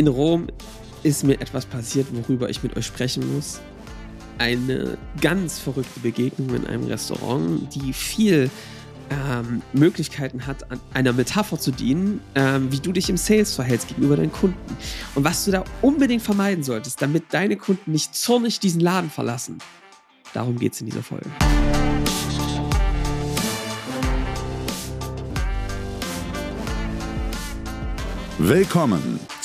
in Rom ist mir etwas passiert, worüber ich mit euch sprechen muss. Eine ganz verrückte Begegnung in einem Restaurant, die viel ähm, Möglichkeiten hat, an einer Metapher zu dienen, ähm, wie du dich im Sales verhältst gegenüber deinen Kunden. Und was du da unbedingt vermeiden solltest, damit deine Kunden nicht zornig diesen Laden verlassen. Darum geht es in dieser Folge. Willkommen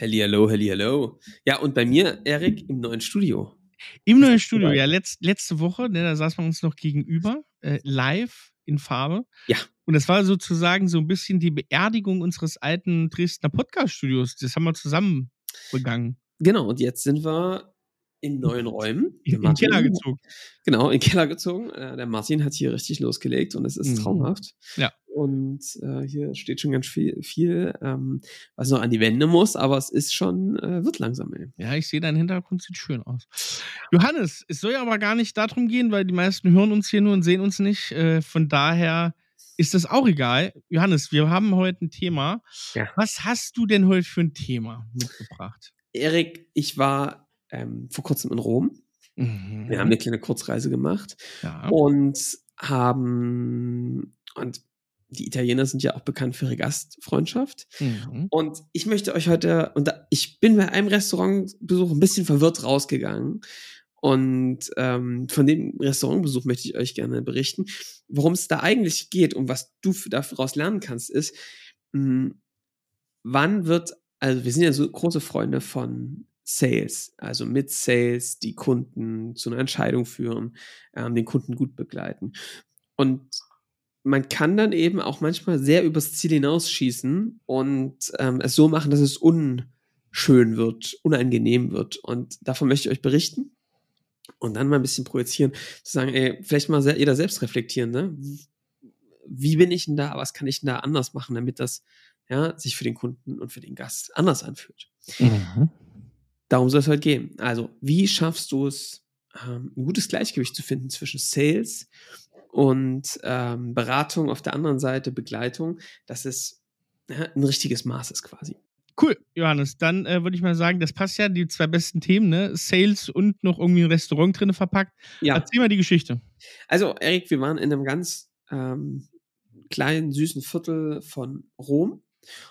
Halli, hallo, halli, hallo. Ja, und bei mir, Erik, im neuen Studio. Im neuen Studio, ja. Letz, letzte Woche, ne, da saßen wir uns noch gegenüber, äh, live in Farbe. Ja. Und das war sozusagen so ein bisschen die Beerdigung unseres alten Dresdner Podcast-Studios. Das haben wir zusammen begangen. Genau, und jetzt sind wir in neuen Räumen. In, in den Keller gezogen. Genau, in den Keller gezogen. Äh, der Martin hat hier richtig losgelegt und es ist mhm. traumhaft. Ja. Und äh, hier steht schon ganz viel, viel ähm, was noch an die Wände muss, aber es ist schon, äh, wird langsam. Ey. Ja, ich sehe, dein Hintergrund sieht schön aus. Johannes, es soll ja aber gar nicht darum gehen, weil die meisten hören uns hier nur und sehen uns nicht. Äh, von daher ist das auch egal. Johannes, wir haben heute ein Thema. Ja. Was hast du denn heute für ein Thema mitgebracht? Erik, ich war ähm, vor kurzem in Rom. Mhm. Wir haben eine kleine Kurzreise gemacht ja. und haben und die Italiener sind ja auch bekannt für ihre Gastfreundschaft. Mhm. Und ich möchte euch heute, und da, ich bin bei einem Restaurantbesuch ein bisschen verwirrt rausgegangen. Und ähm, von dem Restaurantbesuch möchte ich euch gerne berichten. Worum es da eigentlich geht und was du daraus lernen kannst, ist, mh, hm, wann wird, also wir sind ja so große Freunde von Sales, also mit Sales die Kunden zu einer Entscheidung führen, ähm, den Kunden gut begleiten. Und man kann dann eben auch manchmal sehr übers Ziel hinausschießen und ähm, es so machen, dass es unschön wird, unangenehm wird. Und davon möchte ich euch berichten und dann mal ein bisschen projizieren, zu sagen, ey, vielleicht mal jeder selbst reflektieren, ne? Wie bin ich denn da? Was kann ich denn da anders machen, damit das ja, sich für den Kunden und für den Gast anders anfühlt? Mhm. Darum soll es heute gehen. Also, wie schaffst du es, ähm, ein gutes Gleichgewicht zu finden zwischen Sales und ähm, Beratung auf der anderen Seite, Begleitung, dass es ja, ein richtiges Maß ist quasi. Cool, Johannes. Dann äh, würde ich mal sagen, das passt ja, die zwei besten Themen, ne? Sales und noch irgendwie ein Restaurant drin verpackt. Ja. Erzähl mal die Geschichte. Also, Erik, wir waren in einem ganz ähm, kleinen, süßen Viertel von Rom.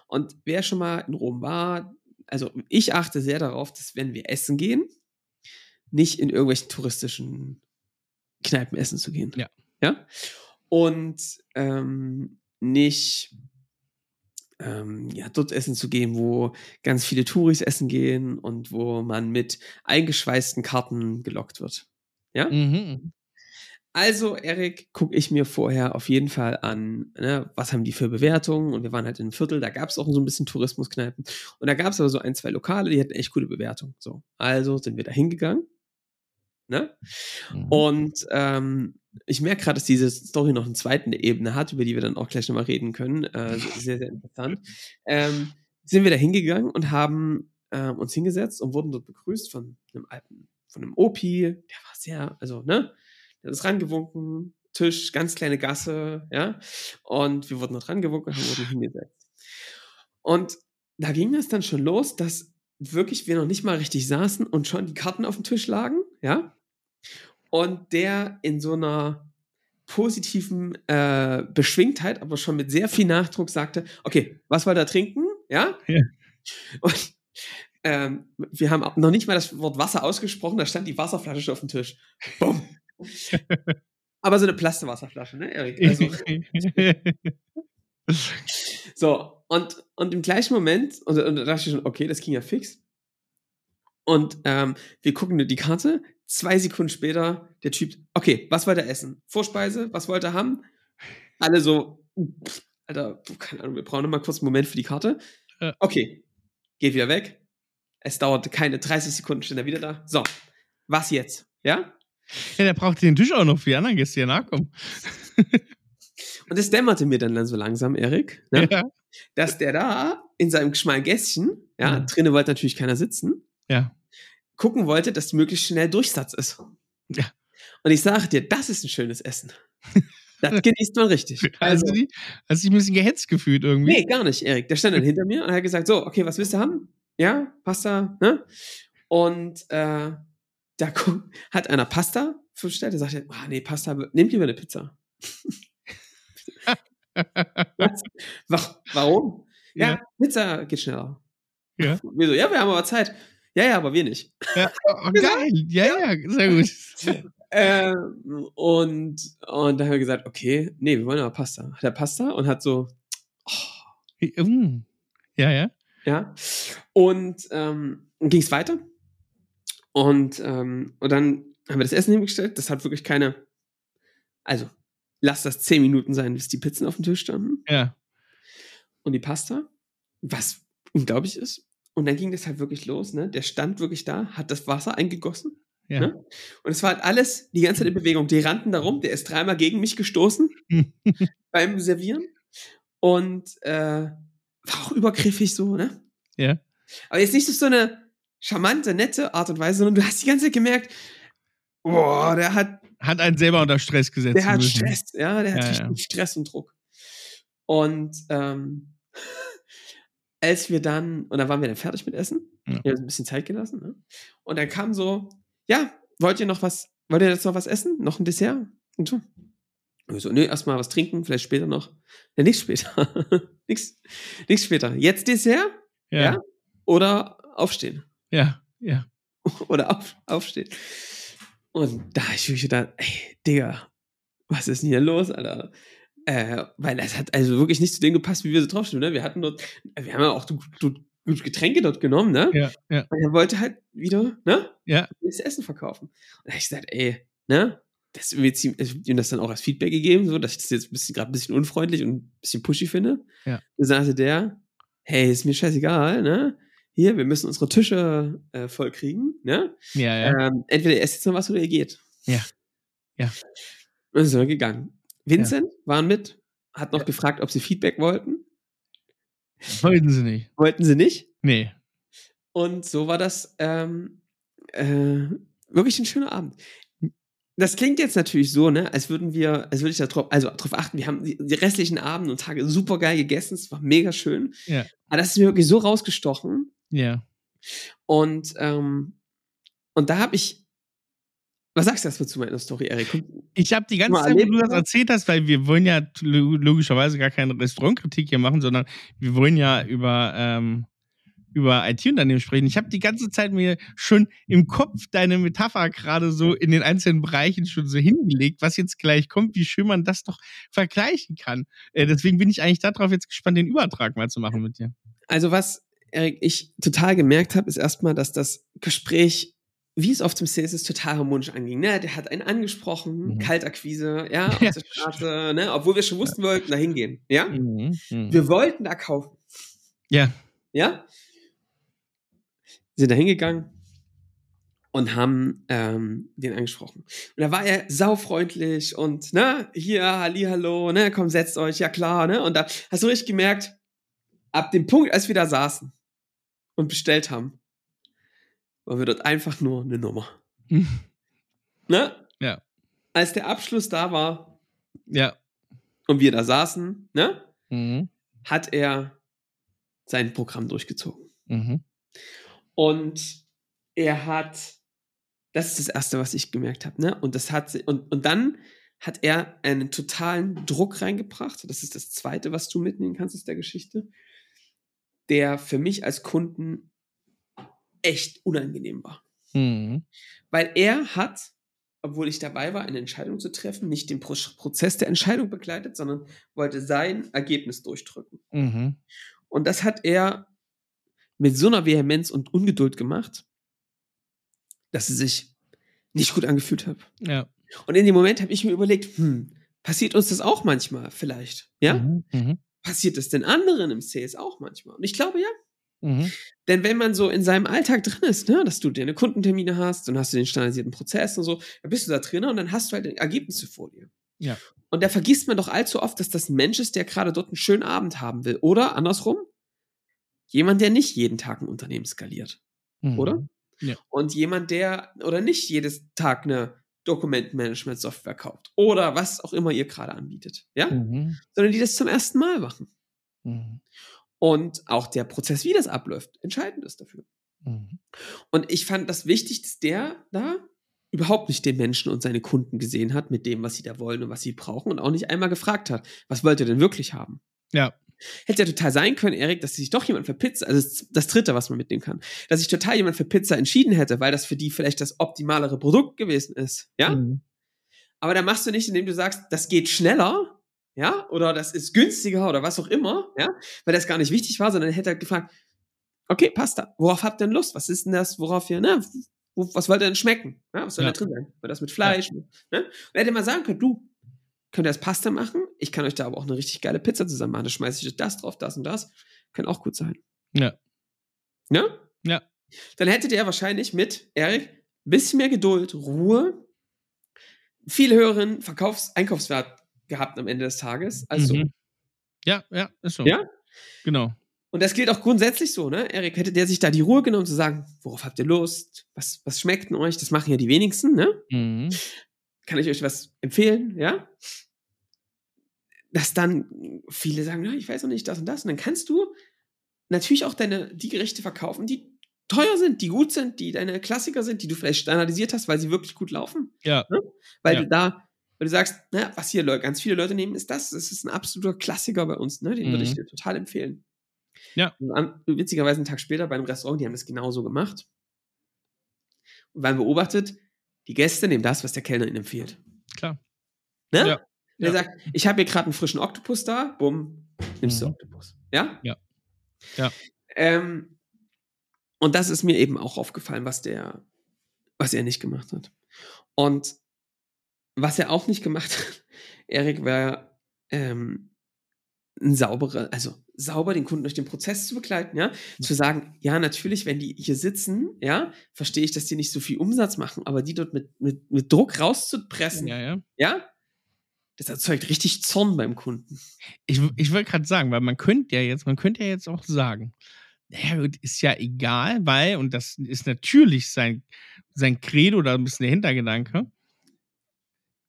Und wer schon mal in Rom war, also ich achte sehr darauf, dass wenn wir essen gehen, nicht in irgendwelchen touristischen Kneipen essen zu gehen. Ja. Ja. Und ähm, nicht ähm, ja, dort essen zu gehen, wo ganz viele Touris essen gehen und wo man mit eingeschweißten Karten gelockt wird. Ja? Mhm. Also, Erik, gucke ich mir vorher auf jeden Fall an, ne, was haben die für Bewertungen. Und wir waren halt in einem Viertel, da gab es auch so ein bisschen Tourismuskneipen. Und da gab es aber so ein, zwei Lokale, die hatten echt gute Bewertungen. So, also sind wir da hingegangen. Ne? Mhm. Und ähm, ich merke gerade, dass diese Story noch eine zweite Ebene hat, über die wir dann auch gleich nochmal reden können. Äh, sehr, sehr interessant. Ähm, sind wir da hingegangen und haben äh, uns hingesetzt und wurden dort begrüßt von einem alten, von einem Opi, der war sehr, also, ne? Der ist rangewunken, Tisch, ganz kleine Gasse, ja. Und wir wurden dort rangewunken und wurden hingesetzt. Und da ging es dann schon los, dass wirklich wir noch nicht mal richtig saßen und schon die Karten auf dem Tisch lagen, ja. Und der in so einer positiven äh, Beschwingtheit, aber schon mit sehr viel Nachdruck sagte, okay, was wollt ihr trinken? Ja? ja. Und ähm, wir haben noch nicht mal das Wort Wasser ausgesprochen, da stand die Wasserflasche schon auf dem Tisch. Bumm. Aber so eine Plastikwasserflasche, ne, Erik? Also, so, und, und im gleichen Moment, und, und da dachte ich schon, okay, das ging ja fix. Und ähm, wir gucken nur die Karte. Zwei Sekunden später, der Typ, okay, was wollte er essen? Vorspeise, was wollte er haben? Alle so, pff, Alter, keine Ahnung, wir brauchen noch mal kurz einen Moment für die Karte. Okay, geht wieder weg. Es dauerte keine 30 Sekunden, stand er wieder da. So, was jetzt? Ja? Ja, der braucht den Tisch auch noch für die anderen Gäste, die nachkommen. Und es dämmerte mir dann, dann so langsam, Erik, ne? Ja. dass der da in seinem schmalen Gästchen, ja, Ja. drinnen wollte natürlich keiner sitzen, Ja. gucken wollte, dass möglichst schnell Durchsatz ist. Ja. Und ich sage dir, das ist ein schönes Essen. Das genießt man richtig. Also, hast, du die, hast du dich ein bisschen gehetzt gefühlt irgendwie? Nee, gar nicht, Erik. Der stand dann hinter mir und hat gesagt, so, okay, was willst du haben? Ja, Pasta, ne? Und äh, da gu- hat einer Pasta bestellt, der sagte, ah, nee, Pasta, nehmt lieber eine Pizza. Warum? Ja, Ja. Pizza geht schneller. Ja. Wir so, ja, wir haben aber Zeit. Ja, ja, aber wir nicht. Ja, oh, geil. Ja, ja, sehr gut. Ähm, und, und da haben wir gesagt, okay, nee, wir wollen aber Pasta. Hat er Pasta und hat so, Mm. Ja, ja. Ja. Und ähm, ging es weiter. Und, ähm, und dann haben wir das Essen hingestellt. Das hat wirklich keine. Also, lass das zehn Minuten sein, bis die Pizzen auf dem Tisch standen. Ja. Und die Pasta, was unglaublich ist. Und dann ging das halt wirklich los, ne? Der stand wirklich da, hat das Wasser eingegossen. Ja. Ne? Und es war halt alles die ganze Zeit in Bewegung. Die rannten da rum, der ist dreimal gegen mich gestoßen beim Servieren. Und äh, war auch übergriffig so, ne? ja. Aber jetzt nicht so eine charmante, nette Art und Weise, sondern du hast die ganze Zeit gemerkt, boah, der hat, Hat einen selber unter Stress gesetzt. der hat müssen. Stress, ja, der hat Ja, richtig ja. Stress und Druck. Und ähm, als wir dann, und dann waren wir dann fertig mit Essen, Ja. wir haben uns ein bisschen Zeit gelassen, ne? Und dann kam so, ja, wollt ihr noch was, wollt ihr jetzt noch was essen? Noch ein Dessert? Und so. Und so, nee, erstmal was trinken, vielleicht später noch. Ja, nichts später. nichts, nichts später. Jetzt Dessert? Ja. Ja. Oder aufstehen. Ja. Ja. oder auf, aufstehen. Und da ich wirklich gedacht, ey, Digga, was ist denn hier los, Alter? Äh, weil das hat also wirklich nicht zu dem gepasst, wie wir so draufstehen, ne? Wir hatten dort, wir haben ja auch du Getränke dort genommen, ne? Ja. Ja. Und er wollte halt wieder, ne? Ja. Das Essen verkaufen. Und da hab ich gesagt, ey, ne? Das ziemlich, ich hab ihm das dann auch als Feedback gegeben, so, dass ich das jetzt ein bisschen, gerade ein bisschen unfreundlich und ein bisschen pushy finde. Ja. Da sagte der, hey, ist mir scheißegal, ne? Hier, wir müssen unsere Tische äh, voll kriegen, ne? Ja. Ja. Ähm, entweder ihr esst jetzt noch was oder ihr geht. Ja. Ja. Und dann sind wir gegangen. Vincent waren mit, hat noch gefragt, ob sie Feedback wollten. Wollten sie nicht. Wollten sie nicht. Nee. Und so war das ähm, äh, wirklich ein schöner Abend. Das klingt jetzt natürlich so, ne, als würden wir, als würde ich da drauf, also drauf achten, wir haben die, die restlichen Abende und Tage super geil gegessen, es war mega schön. Ja. Aber das ist mir wirklich so rausgestochen. Ja. Und, ähm, und da habe ich, was sagst du dazu zu meiner Story, Erik? Ich habe die ganze Zeit, wo erlebt, du das erzählt hast, weil wir wollen ja lo- logischerweise gar keine Restaurantkritik hier machen, sondern wir wollen ja über, ähm, über IT-Unternehmen sprechen. Ich habe die ganze Zeit mir schon im Kopf deine Metapher gerade so in den einzelnen Bereichen schon so hingelegt, was jetzt gleich kommt, wie schön man das doch vergleichen kann. Äh, deswegen bin ich eigentlich darauf jetzt gespannt, den Übertrag mal zu machen mit dir. Also was, Erik, ich total gemerkt habe, ist erstmal, dass das Gespräch, wie es oft im Sales ist, total harmonisch anging. Ne? Der hat einen angesprochen, Mhm. Kaltakquise, ja, auf der Straße, ne? obwohl wir schon wussten, wir wollten da hingehen. Ja? Mhm. Mhm. Wir wollten da kaufen. Ja. Ja? Sind da hingegangen und haben ähm, den angesprochen. Und da war er saufreundlich und, ne, hier, hallo, ne, komm, setzt euch, ja klar, ne? Und da hast du richtig gemerkt, ab dem Punkt, als wir da saßen und bestellt haben, waren wir dort einfach nur eine Nummer. Ne? Ja. Als der Abschluss da war Ja. und wir da saßen, ne, Mhm. hat er sein Programm durchgezogen. Mhm. Und er hat, das ist das Erste, was ich gemerkt habe, ne? Und das hat sie- und, und dann hat er einen totalen Druck reingebracht. Das ist das Zweite, was du mitnehmen kannst aus der Geschichte, der für mich als Kunden echt unangenehm war. Mhm. Weil er hat, obwohl ich dabei war, eine Entscheidung zu treffen, nicht den Pro Prozess der Entscheidung begleitet, sondern wollte sein Ergebnis durchdrücken. Mhm. Und das hat er mit so einer Vehemenz und Ungeduld gemacht, dass es sich nicht gut angefühlt hat. Ja. Und in dem Moment habe ich mir überlegt, hm, passiert uns das auch manchmal vielleicht? Ja? Mhm. Passiert es den anderen im Sales auch manchmal? Und ich glaube ja. Mhm. Denn wenn man so in seinem Alltag drin ist, ne, dass du deine Kundentermine hast, dann hast du den standardisierten Prozess und so, dann bist du da drin und dann hast du halt Ergebnisse vor dir. Ja. Und da vergisst man doch allzu oft, dass das ein Mensch ist, der gerade dort einen schönen Abend haben will. Oder andersrum, jemand, der nicht jeden Tag ein Unternehmen skaliert. Mhm. Oder? Ja. Und jemand, der oder nicht jedes Tag eine Dokumentenmanagement-Software kauft. Oder was auch immer ihr gerade anbietet. Ja? Mhm. Sondern die das zum ersten Mal machen. Mhm. Und auch der Prozess, wie das abläuft, entscheidend ist dafür. Mhm. Und ich fand das wichtig, dass der da überhaupt nicht den Menschen und seine Kunden gesehen hat mit dem, was sie da wollen und was sie brauchen und auch nicht einmal gefragt hat, was wollt ihr denn wirklich haben? Ja. Hätte ja total sein können, Erik, dass sich doch jemand für Pizza, also das, dritte, was man mitnehmen kann, dass sich total jemand für Pizza entschieden hätte, weil das für die vielleicht das optimalere Produkt gewesen ist. Ja? Mhm. Aber da machst du nicht, indem du sagst, das geht schneller, ja, oder das ist günstiger oder was auch immer, ja, weil das gar nicht wichtig war, sondern hätte er gefragt, okay, passt da. Worauf habt ihr denn Lust? Was ist denn das, worauf ihr, ne, was wollt ihr denn schmecken? Ja, was soll Ja. da drin sein? Soll das mit Fleisch? Ne? Und er hätte mal sagen können, du, könnt ihr das Pasta machen? Ich kann euch da aber auch eine richtig geile Pizza zusammen machen. Da schmeiße ich das drauf, das und das. Kann auch gut sein. Ja. Ne? Ja. Dann hättet ihr wahrscheinlich mit Erik ein bisschen mehr Geduld, Ruhe, viel höheren Verkaufs-Einkaufswert gehabt am Ende des Tages. Also, Mhm. Ja, ja, ist so. ja. Genau. Und das gilt auch grundsätzlich so, ne? Erik, hätte der sich da die Ruhe genommen zu sagen, worauf habt ihr Lust? Was, was schmeckt denn euch? Das machen ja die wenigsten, ne? Mhm. Kann ich euch was empfehlen, ja? Dass dann viele sagen, na, ich weiß noch nicht das und das. Und dann kannst du natürlich auch deine, die Gerichte verkaufen, die teuer sind, die gut sind, die deine Klassiker sind, die du vielleicht standardisiert hast, weil sie wirklich gut laufen. Ja. Ne? Weil Ja. du da, weil du sagst, na, was hier ganz viele Leute nehmen, ist das. Das ist ein absoluter Klassiker bei uns, ne? Den würde ich Mhm. dir total empfehlen. Ja. An, witzigerweise einen Tag später bei einem Restaurant, die haben das genauso gemacht. Und man beobachtet, die Gäste nehmen das, was der Kellner ihnen empfiehlt. Klar. Ne? Ja. Der Ja. sagt, ich habe hier gerade einen frischen Oktopus da, bumm, nimmst du Mhm. Oktopus. Ja? Ja. Ja. Ähm, und das ist mir eben auch aufgefallen, was der, was er nicht gemacht hat. Und was er auch nicht gemacht hat, Erik, war ähm, ein sauberer, also sauber den Kunden durch den Prozess zu begleiten, ja, zu sagen, ja, natürlich, wenn die hier sitzen, ja, verstehe ich, dass die nicht so viel Umsatz machen, aber die dort mit, mit, mit Druck rauszupressen, Ja, ja. ja, das erzeugt richtig Zorn beim Kunden. Ich, ich wollte gerade sagen, weil man könnte ja jetzt, man könnte ja jetzt auch sagen, naja, gut, ist ja egal, weil, und das ist natürlich sein, sein Credo oder ein bisschen der Hintergedanke.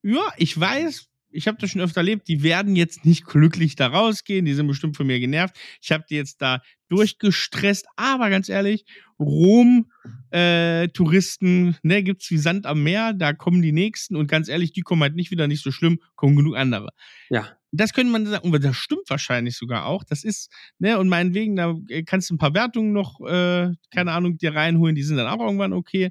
Ja, ich weiß, ich habe das schon öfter erlebt, die werden jetzt nicht glücklich da rausgehen, die sind bestimmt von mir genervt. Ich habe die jetzt da durchgestresst, aber ganz ehrlich, Rom, äh, ne, gibt's wie Sand am Meer, da kommen die nächsten und ganz ehrlich, die kommen halt nicht wieder, nicht so schlimm, kommen genug andere Ja. das könnte man sagen, und das stimmt wahrscheinlich sogar auch. Das ist, ne, und meinetwegen, da äh, kannst du ein paar Wertungen noch, äh, keine Ahnung, dir reinholen, die sind dann auch irgendwann okay.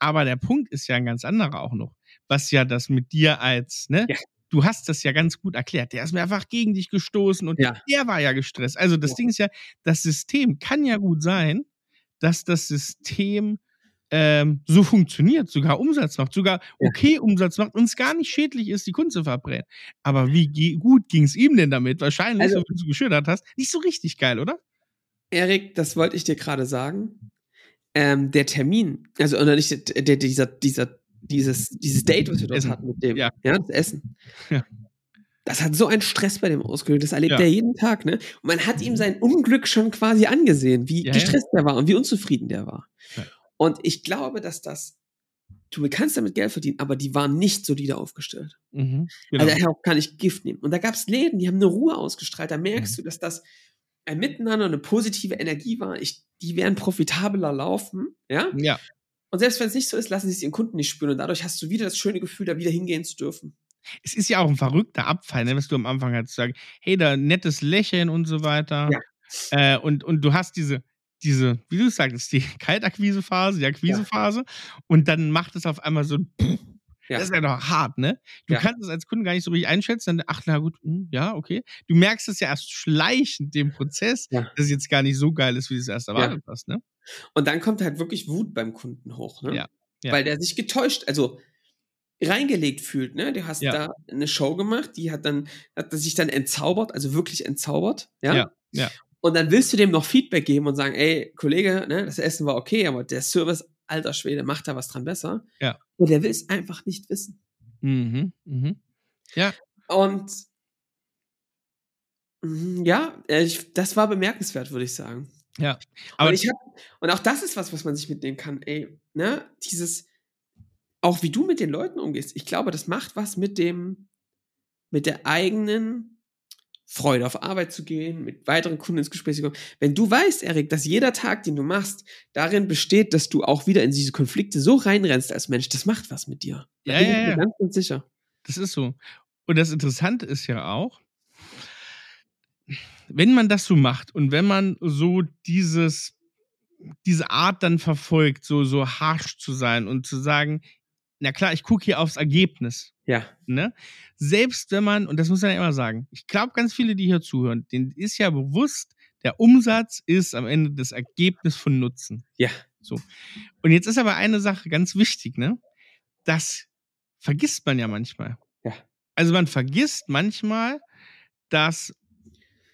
Aber der Punkt ist ja ein ganz anderer auch noch. Was ja das mit dir als, ne, Ja. Du hast das ja ganz gut erklärt. Der ist mir einfach gegen dich gestoßen und Ja. der war ja gestresst. Also das Ja. Ding ist ja, das System kann ja gut sein, dass das System ähm, so funktioniert, sogar Umsatz macht, sogar Ja. okay Umsatz macht und es gar nicht schädlich ist, die Kunden zu verbrennen. Aber wie ge- gut ging es ihm denn damit? Wahrscheinlich, Also- so wie du geschildert hast, nicht so richtig geil, oder? Erik, das wollte ich dir gerade sagen. Ähm, der Termin, also oder nicht der, der, dieser, dieser, dieses, dieses Date, was wir dort Essen. hatten mit dem, Ja. das Essen. Ja. Das hat so einen Stress bei dem ausgelöst. Das erlebt Ja. er jeden Tag, ne? Und man hat ihm sein Unglück schon quasi angesehen, wie Ja, ja. gestresst er war und wie unzufrieden der war. Ja. Und ich glaube, dass das, du kannst damit Geld verdienen, aber die waren nicht solide aufgestellt. Mhm. Genau. Also daher auch kann ich Gift nehmen. Und da gab es Läden, die haben eine Ruhe ausgestrahlt. Da merkst Mhm. du, dass das ein Miteinander, eine positive Energie war. Ich, die werden profitabler laufen, ja. ja. Und selbst wenn es nicht so ist, lassen sie es ihren Kunden nicht spüren. Und dadurch hast du wieder das schöne Gefühl, da wieder hingehen zu dürfen. Es ist ja auch ein verrückter Abfall, ne, was du am Anfang hast zu sagen, hey, da nettes Lächeln und so weiter. Ja. Äh, und, und du hast diese, diese, wie du sagst, die Kaltakquisephase, die Akquisephase, und dann macht es auf einmal so, pff, Ja. das ist ja doch hart, ne? Du Ja. kannst es als Kunde gar nicht so richtig einschätzen, dann, ach, na gut, hm, ja, okay. Du merkst es ja erst schleichend, dem Prozess, Ja. dass es jetzt gar nicht so geil ist, wie du es erst erwartet hast, ne? Und dann kommt halt wirklich Wut beim Kunden hoch, ne? Ja, ja. Weil der sich getäuscht, also reingelegt fühlt, ne? Du hast Ja. da eine Show gemacht, die hat dann, hat sich dann entzaubert, also wirklich entzaubert, ja? Ja, ja. Und dann willst du dem noch Feedback geben und sagen, ey, Kollege, ne, das Essen war okay, aber der Service, alter Schwede, macht da was dran besser. Ja. Und der will es einfach nicht wissen. Mhm. Mhm. Ja. Und mhm, ja, äh, ich, das war bemerkenswert, würde ich sagen. Ja. Aber und ich hab, und auch das ist was, was man sich mitnehmen kann. Ey, ne, dieses, auch wie du mit den Leuten umgehst. Ich glaube, das macht was mit dem, mit der eigenen Freude auf Arbeit zu gehen, mit weiteren Kunden ins Gespräch zu kommen. Wenn du weißt, Erik, dass jeder Tag, den du machst, darin besteht, dass du auch wieder in diese Konflikte so reinrennst als Mensch, das macht was mit dir. Da Ja, bin ja, ich mir ja. ganz, ganz sicher. Das ist so. Und das Interessante ist ja auch, wenn man das so macht und wenn man so dieses, diese Art dann verfolgt, so, so harsh zu sein und zu sagen, na klar, ich gucke hier aufs Ergebnis. Ja. Ne? Selbst wenn man, und das muss man ja immer sagen, ich glaube, ganz viele, die hier zuhören, denen ist ja bewusst, der Umsatz ist am Ende das Ergebnis von Nutzen. Ja. So. Und jetzt ist aber eine Sache ganz wichtig, ne? Das vergisst man ja manchmal. Ja. Also man vergisst manchmal, dass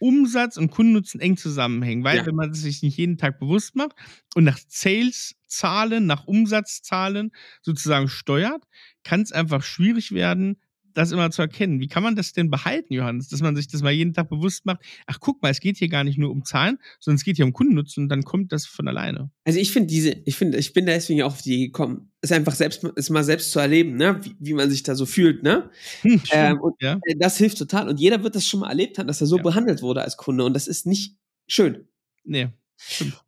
Umsatz und Kundennutzen eng zusammenhängen, weil Ja. wenn man es sich nicht jeden Tag bewusst macht und nach Sales-Zahlen, nach Umsatzzahlen sozusagen steuert, kann es einfach schwierig werden, das immer zu erkennen. Wie kann man das denn behalten, Johannes, dass man sich das mal jeden Tag bewusst macht? Ach, guck mal, es geht hier gar nicht nur um Zahlen, sondern es geht hier um Kundennutzen und dann kommt das von alleine. Also ich finde diese, ich finde, ich bin da deswegen auch auf die Idee gekommen, es einfach selbst, es mal selbst zu erleben, ne, wie, wie man sich da so fühlt, ne? Hm, Ähm, und ja. äh, das hilft total. Und jeder wird das schon mal erlebt haben, dass er so Ja. behandelt wurde als Kunde. Und das ist nicht schön. Nee, stimmt.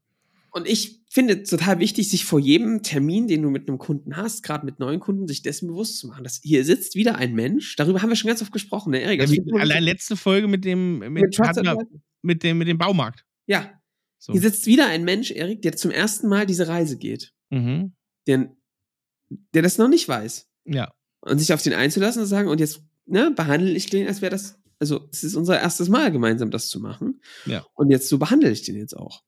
Und ich finde es total wichtig, sich vor jedem Termin, den du mit einem Kunden hast, gerade mit neuen Kunden, sich dessen bewusst zu machen, dass hier sitzt wieder ein Mensch. Darüber haben wir schon ganz oft gesprochen, ne, Erik? Ja, allein letzte Folge mit dem, mit, mit Advisor. mit dem, mit dem Baumarkt. Ja, So. hier sitzt wieder ein Mensch, Erik, der zum ersten Mal diese Reise geht. Mhm. Der, der das noch nicht weiß. Ja. Und sich auf den einzulassen und sagen, und jetzt ne, behandle ich den, als wäre das, also es ist unser erstes Mal gemeinsam, das zu machen. Ja. Und jetzt so behandle ich den jetzt auch.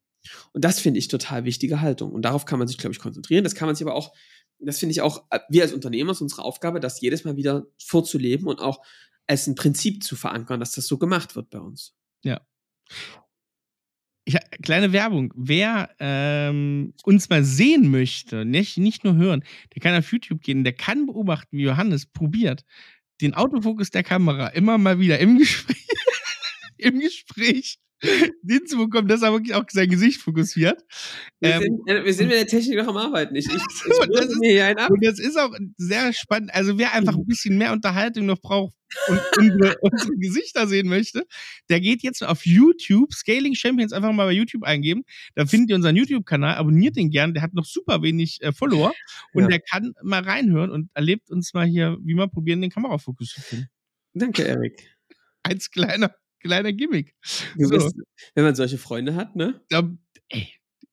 Und das finde ich total wichtige Haltung. Und darauf kann man sich, glaube ich, konzentrieren. Das kann man sich aber auch, das finde ich auch, äh, wir als Unternehmer ist unsere Aufgabe, das jedes Mal wieder vorzuleben und auch als ein Prinzip zu verankern, dass das so gemacht wird bei uns. Ich, kleine Werbung. Wer ähm, uns mal sehen möchte, nicht, nicht nur hören, der kann auf YouTube gehen, der kann beobachten, wie Johannes probiert, den Autofokus der Kamera immer mal wieder im Gespräch, im Gespräch den zu bekommen, dass er wirklich auch sein Gesicht fokussiert. Wir, Ähm, sind, äh, wir sind mit der Technik noch am Arbeiten. Ich, ich, ich Und das ist-. Und das ist auch sehr spannend. Also wer einfach ein bisschen mehr Unterhaltung noch braucht und unsere, unsere Gesichter sehen möchte, der geht jetzt auf YouTube, Scaling Champions, einfach mal bei YouTube eingeben. Da findet ihr unseren YouTube-Kanal, abonniert den gern. Der hat noch super wenig äh, Follower und Ja. der kann mal reinhören und erlebt uns mal hier, wie wir probieren, den Kamerafokus zu finden. Danke, Erik. Als kleiner, kleiner Gimmick. So. bist, wenn man solche Freunde hat, ne? Da, ey,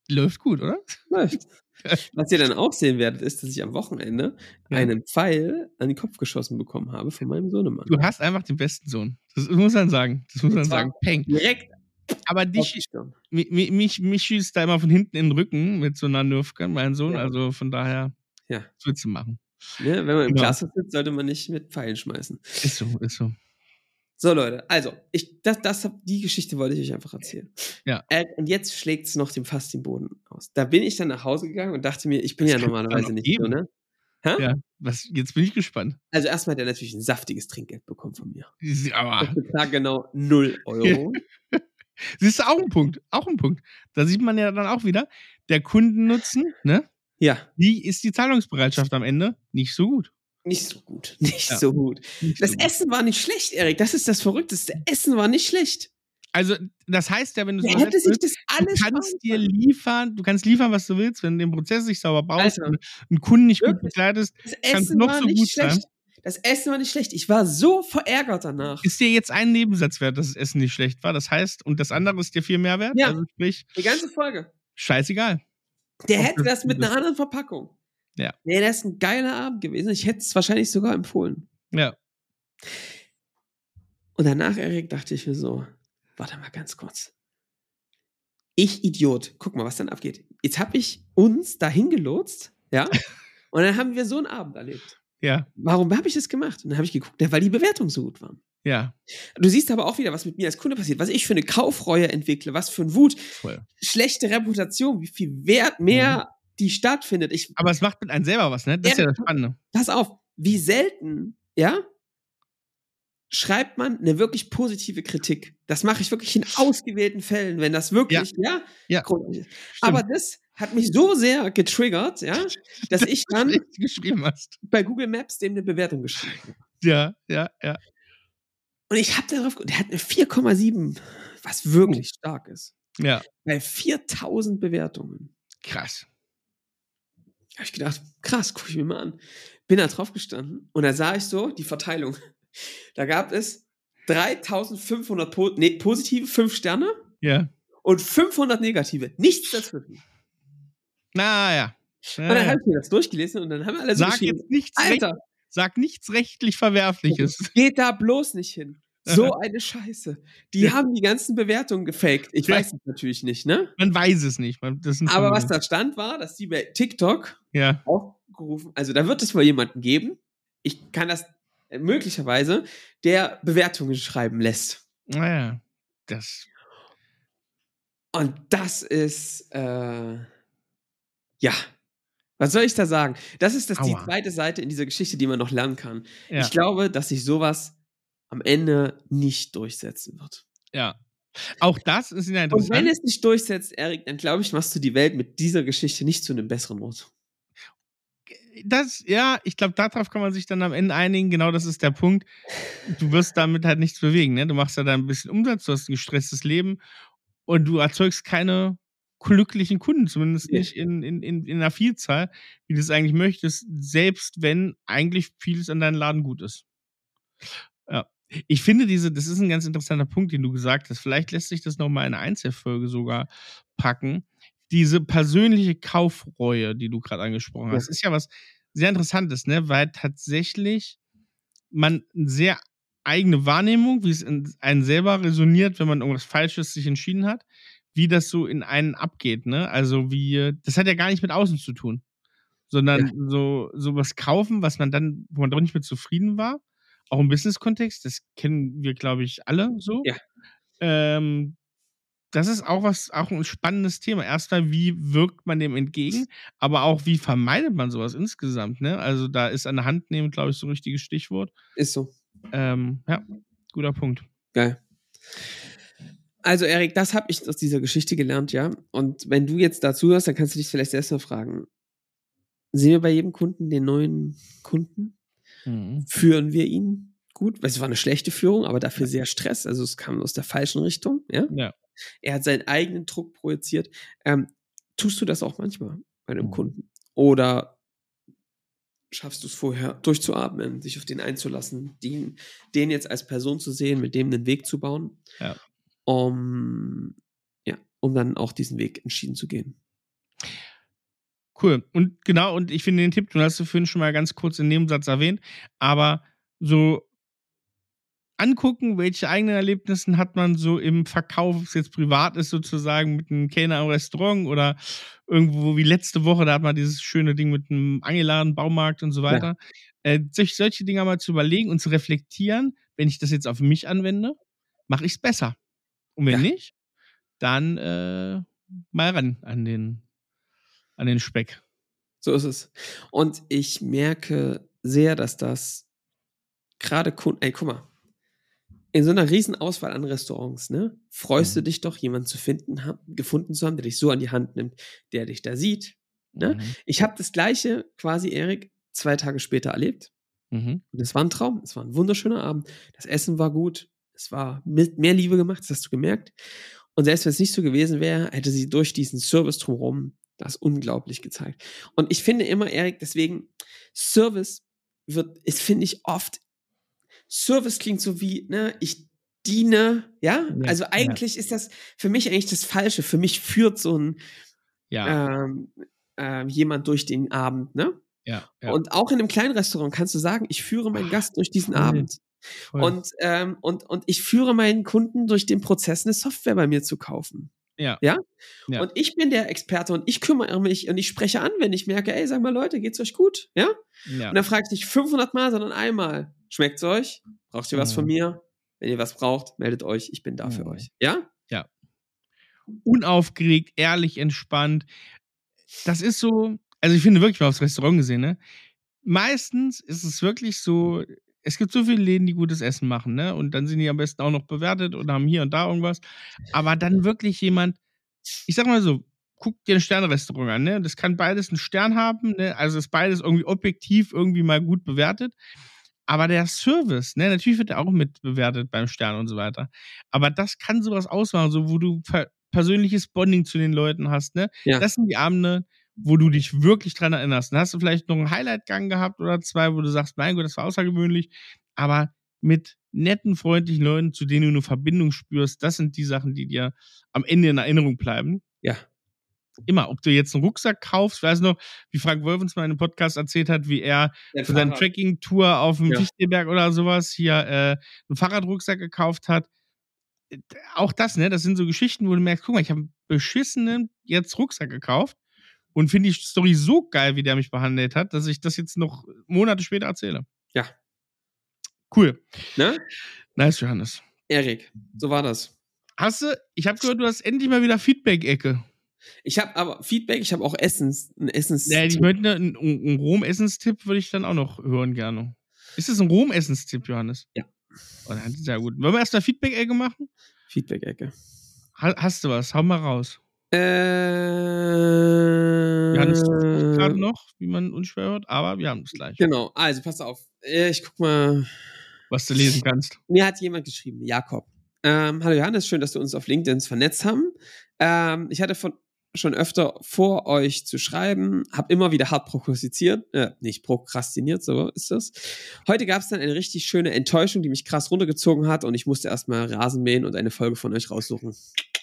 läuft gut, oder? Läuft. Was ihr dann auch sehen werdet, ist, dass ich am Wochenende Ja. einen Pfeil an den Kopf geschossen bekommen habe von meinem Sohnemann. Du hast einfach den besten Sohn. Das muss man sagen. Das muss man sagen. Peng. Direkt Aber dich, die Stirn. Mi- mi- mich, mich schießt da immer von hinten in den Rücken mit so einer Nerfgun, mein Sohn. Ja. Also von daher, Ja. du machen? Ne? Wenn man im Genau. Klasse sitzt, sollte man nicht mit Pfeilen schmeißen. Ist so, ist so. So, Leute, also, ich, das, das, die Geschichte wollte ich euch einfach erzählen. Ja. Äh, und jetzt schlägt es noch dem fast den Boden aus. Da bin ich dann nach Hause gegangen und dachte mir, ich bin Das ja normalerweise nicht so, geben. ne? Hä? Ja, was, jetzt bin ich gespannt. Also erstmal hat er natürlich ein saftiges Trinkgeld bekommen von mir. Aber Ich bezahle genau 0 Euro. siehst du auch ein Punkt, auch ein Punkt. Da sieht man ja dann auch wieder, der Kundennutzen, ne? ja, Wie ist die Zahlungsbereitschaft am Ende? Nicht so gut. Nicht so gut. Nicht Ja. so gut. Nicht Das so gut. Essen war nicht schlecht, Erik. Das ist das Verrückteste. Essen war nicht schlecht. Also, das heißt ja, wenn du Der so hätte willst, das du alles kannst sparen dir liefern, du kannst liefern, was du willst, wenn du den Prozess nicht sauber baust Alter. und einen Kunden nicht gut Wirklich. begleitest, Das kann's Essen noch war so nicht gut sein. schlecht. Das Essen war nicht schlecht. Ich war so verärgert danach. ist dir jetzt ein Nebensatz wert, dass das Essen nicht schlecht war. Das heißt, und das andere ist dir viel mehr wert. Ja. Also sprich, Die ganze Folge. scheißegal. Der hätte das mit gut einer anderen Verpackung. Ja. Nee, das ist ein geiler Abend gewesen. Ich hätte es wahrscheinlich sogar empfohlen. Ja. Und danach, Erik, dachte ich mir so, warte mal ganz kurz. Ich Idiot, guck mal, was dann abgeht. Jetzt habe ich uns dahin gelotst, ja, und dann haben wir so einen Abend erlebt. Ja. Warum habe ich das gemacht? Und dann habe ich geguckt, ja, weil die Bewertungen so gut waren. Ja. Du siehst aber auch wieder, was mit mir als Kunde passiert, was ich für eine Kaufreue entwickle, was für ein Wut, Voll. schlechte Reputation, wie viel Wert mehr Mhm. Die stattfindet. Ich, Aber es macht mit einem selber was, ne? Das ist ja das Spannende. pass auf, wie selten, ja, schreibt man eine wirklich positive Kritik. Das mache ich wirklich in ausgewählten Fällen, wenn das wirklich, ja, Ja. Stimmt. Aber das hat mich so sehr getriggert, ja, dass ich dann bei Google Maps dem eine Bewertung geschrieben habe. Ja, ja, ja. Und ich habe darauf, der hat eine 4,7, was wirklich stark ist. Ja, Bei 4000 Bewertungen. krass. Habe ich gedacht, krass, gucke ich mir mal an. Bin da drauf gestanden und da sah ich so die Verteilung. Da gab es 3500 po nee, positive, 5 Sterne Ja. und 500 negative. Nichts dazwischen. Naja. Und dann habe ich mir das durchgelesen und dann haben alle so Sag geschrieben, jetzt nichts, recht, Alter, sag nichts rechtlich Verwerfliches. geht da bloß nicht hin. So eine Scheiße. Die Ja. haben die ganzen Bewertungen gefaked. Ich Ja. weiß es natürlich nicht, ne? Man weiß es nicht. Man, Aber was da stand, war, dass die bei TikTok Ja, aufgerufen, also da wird es wohl jemanden geben, ich kann das äh, möglicherweise, der Bewertungen schreiben lässt. naja. Das. Und das ist, äh, ja, was soll ich da sagen? Das ist das die zweite Seite in dieser Geschichte, die man noch lernen kann. Ja, Ich glaube, dass sich sowas am Ende nicht durchsetzen wird. ja. Auch das ist ja Und wenn interessant. es nicht durchsetzt, Erik, dann glaube ich, machst du die Welt mit dieser Geschichte nicht zu einem besseren Ort. Das, ja, ich glaube, darauf kann man sich dann am Ende einigen. Genau das ist der Punkt. Du wirst damit halt nichts bewegen. Ne? Du machst ja da ein bisschen Umsatz, du hast ein gestresstes Leben und du erzeugst keine glücklichen Kunden, zumindest nicht in, in, in, in einer Vielzahl, wie du es eigentlich möchtest, selbst wenn eigentlich vieles an deinem Laden gut ist. Ja. Ich finde diese, das ist ein ganz interessanter Punkt, den du gesagt hast. Vielleicht lässt sich das nochmal in eine Einzelfolge sogar packen. Diese persönliche Kaufreue, die du gerade angesprochen hast, Ja. ist ja was sehr Interessantes, ne? Weil tatsächlich man eine sehr eigene Wahrnehmung, wie es in einen selber resoniert, wenn man irgendwas Falsches sich entschieden hat, wie das so in einen abgeht, ne? Also wie, das hat ja gar nicht mit außen zu tun, sondern Ja. so, so was kaufen, was man dann, wo man doch nicht mit zufrieden war, auch im Business-Kontext, das kennen wir, glaube ich, alle so. Ja. Ähm, das ist auch was, auch ein spannendes Thema. Erstmal, wie wirkt man dem entgegen, aber auch, wie vermeidet man sowas insgesamt, ne? Also da ist an der Hand nehmen, glaube ich, so ein richtiges Stichwort. Ist so. Ähm, ja, guter Punkt. Geil. Also, Erik, das habe ich aus dieser Geschichte gelernt, ja. Und wenn du jetzt dazu hörst, dann kannst du dich vielleicht selbst mal fragen: Sehen wir bei jedem Kunden den neuen Kunden? Führen wir ihn gut? Weil es war eine schlechte Führung, aber dafür sehr Stress. Also, es kam aus der falschen Richtung, ja. Ja. Er hat seinen eigenen Druck projiziert. Ähm, tust du das auch manchmal bei einem Mhm. Kunden? Oder schaffst du es vorher durchzuatmen, sich auf den einzulassen, den, den jetzt als Person zu sehen, mit dem einen Weg zu bauen, Ja. um, ja, um dann auch diesen Weg entschieden zu gehen. Cool. Und genau, und ich finde den Tipp, du hast du vorhin schon mal ganz kurz in Nebensatz erwähnt, aber so angucken, welche eigenen Erlebnisse hat man so im Verkauf, ob es jetzt privat ist sozusagen mit einem Kellner im Restaurant oder irgendwo wie letzte Woche, da hat man dieses schöne Ding mit einem Angeladen, Baumarkt und so weiter. Äh, sich solche Dinge mal zu überlegen und zu reflektieren, wenn ich das jetzt auf mich anwende, mache ich es besser. Und wenn Ja. nicht, dann äh, mal ran an den, an den Speck. So ist es. Und ich merke sehr, dass das gerade Kunden, ey, guck mal, in so einer riesen Auswahl an Restaurants, ne, freust Mhm. du dich doch, jemanden zu finden, haben, gefunden zu haben, der dich so an die Hand nimmt, der dich da sieht. Ne? Mhm. Ich habe das gleiche quasi, Erik, zwei Tage später erlebt. Mhm. Und es war ein Traum. Es war ein wunderschöner Abend. Das Essen war gut. Es war mit mehr Liebe gemacht, das hast du gemerkt. Und selbst wenn es nicht so gewesen wäre, hätte sie durch diesen Service drumherum das unglaublich gezeigt. Und ich finde immer, Erik, deswegen, Service wird, ist, finde ich, oft, Service klingt so wie, ne, ich diene, ja? Ja, also eigentlich ist das für mich eigentlich das Falsche. Für mich führt so ein Ja, ähm, ähm, jemand durch den Abend, ne? ja, ja. Und auch in einem kleinen Restaurant kannst du sagen, ich führe meinen Ah, Gast durch diesen voll, Abend. voll. Und, ähm, und, und ich führe meinen Kunden durch den Prozess, eine Software bei mir zu kaufen. Ja. Ja? Ja. Und ich bin der Experte und ich kümmere mich und ich spreche an, wenn ich merke, ey, sag mal Leute, geht's euch gut? Ja? ja. Und dann frage ich nicht 500 Mal, sondern einmal. Schmeckt's euch? Braucht ihr was von Mhm. mir? Wenn ihr was braucht, meldet euch. Ich bin da für Mhm. euch. Ja? Unaufgeregt, ehrlich, entspannt. Das ist so, also ich finde wirklich mal aufs Restaurant gesehen, ne? Meistens ist es wirklich so, es gibt so viele Läden, die gutes Essen machen, ne? Und dann sind die am besten auch noch bewertet und haben hier und da irgendwas. Aber dann wirklich jemand, ich sag mal so, guck dir ein Sternrestaurant an, ne? Das kann beides einen Stern haben, ne? Also ist beides irgendwie objektiv irgendwie mal gut bewertet. Aber der Service, ne, natürlich wird er auch mit bewertet beim Stern und so weiter. Aber das kann sowas ausmachen, so wo du per persönliches Bonding zu den Leuten hast, ne? Ja. Das sind die Abende, wo du dich wirklich dran erinnerst. Dann hast du vielleicht noch einen Highlight-Gang gehabt oder zwei, wo du sagst, mein Gott, das war außergewöhnlich. Aber mit netten, freundlichen Leuten, zu denen du eine Verbindung spürst, das sind die Sachen, die dir am Ende in Erinnerung bleiben. Ja. Immer, ob du jetzt einen Rucksack kaufst, weiß noch, wie Frank Wolf uns mal in einem Podcast erzählt hat, wie er für seine Trekking-Tour auf dem Ja. Fichtelberg oder sowas hier äh, einen Fahrradrucksack gekauft hat. Äh, Auch das, ne, das sind so Geschichten, wo du merkst, guck mal, ich habe einen beschissenen jetzt Rucksack gekauft und finde die Story so geil, wie der mich behandelt hat, dass ich das jetzt noch Monate später erzähle. Ja. Cool. Ne? Nice, Johannes. Erik, so war das. Hast du, ich habe gehört, du hast endlich mal wieder Feedback-Ecke. Ich habe aber Feedback, ich habe auch Essens, ein Essens. Ja, ich möchte einen, einen Rom-Essenstipp würde ich dann auch noch hören gerne. Ist das ein Rom-Essenstipp, Johannes? Ja. Oh, dann- sehr gut. Wollen wir erst mal Feedback-Ecke machen? Feedback-Ecke. Ha hast du was? Hau mal raus. Äh, Johannes sucht gerade noch, wie man unschwer hört, aber wir haben es gleich. Genau, also pass auf. Äh, Ich guck mal. Was du lesen kannst. Mir hat jemand geschrieben, Jakob. Ähm, Hallo Johannes, schön, dass wir uns auf LinkedIn vernetzt haben. Ähm, ich hatte von, schon öfter vor, euch zu schreiben, habe immer wieder hart prognostiziert, äh, nicht prokrastiniert, so ist das. Heute gab es dann eine richtig schöne Enttäuschung, die mich krass runtergezogen hat und ich musste erstmal Rasen mähen und eine Folge von euch raussuchen.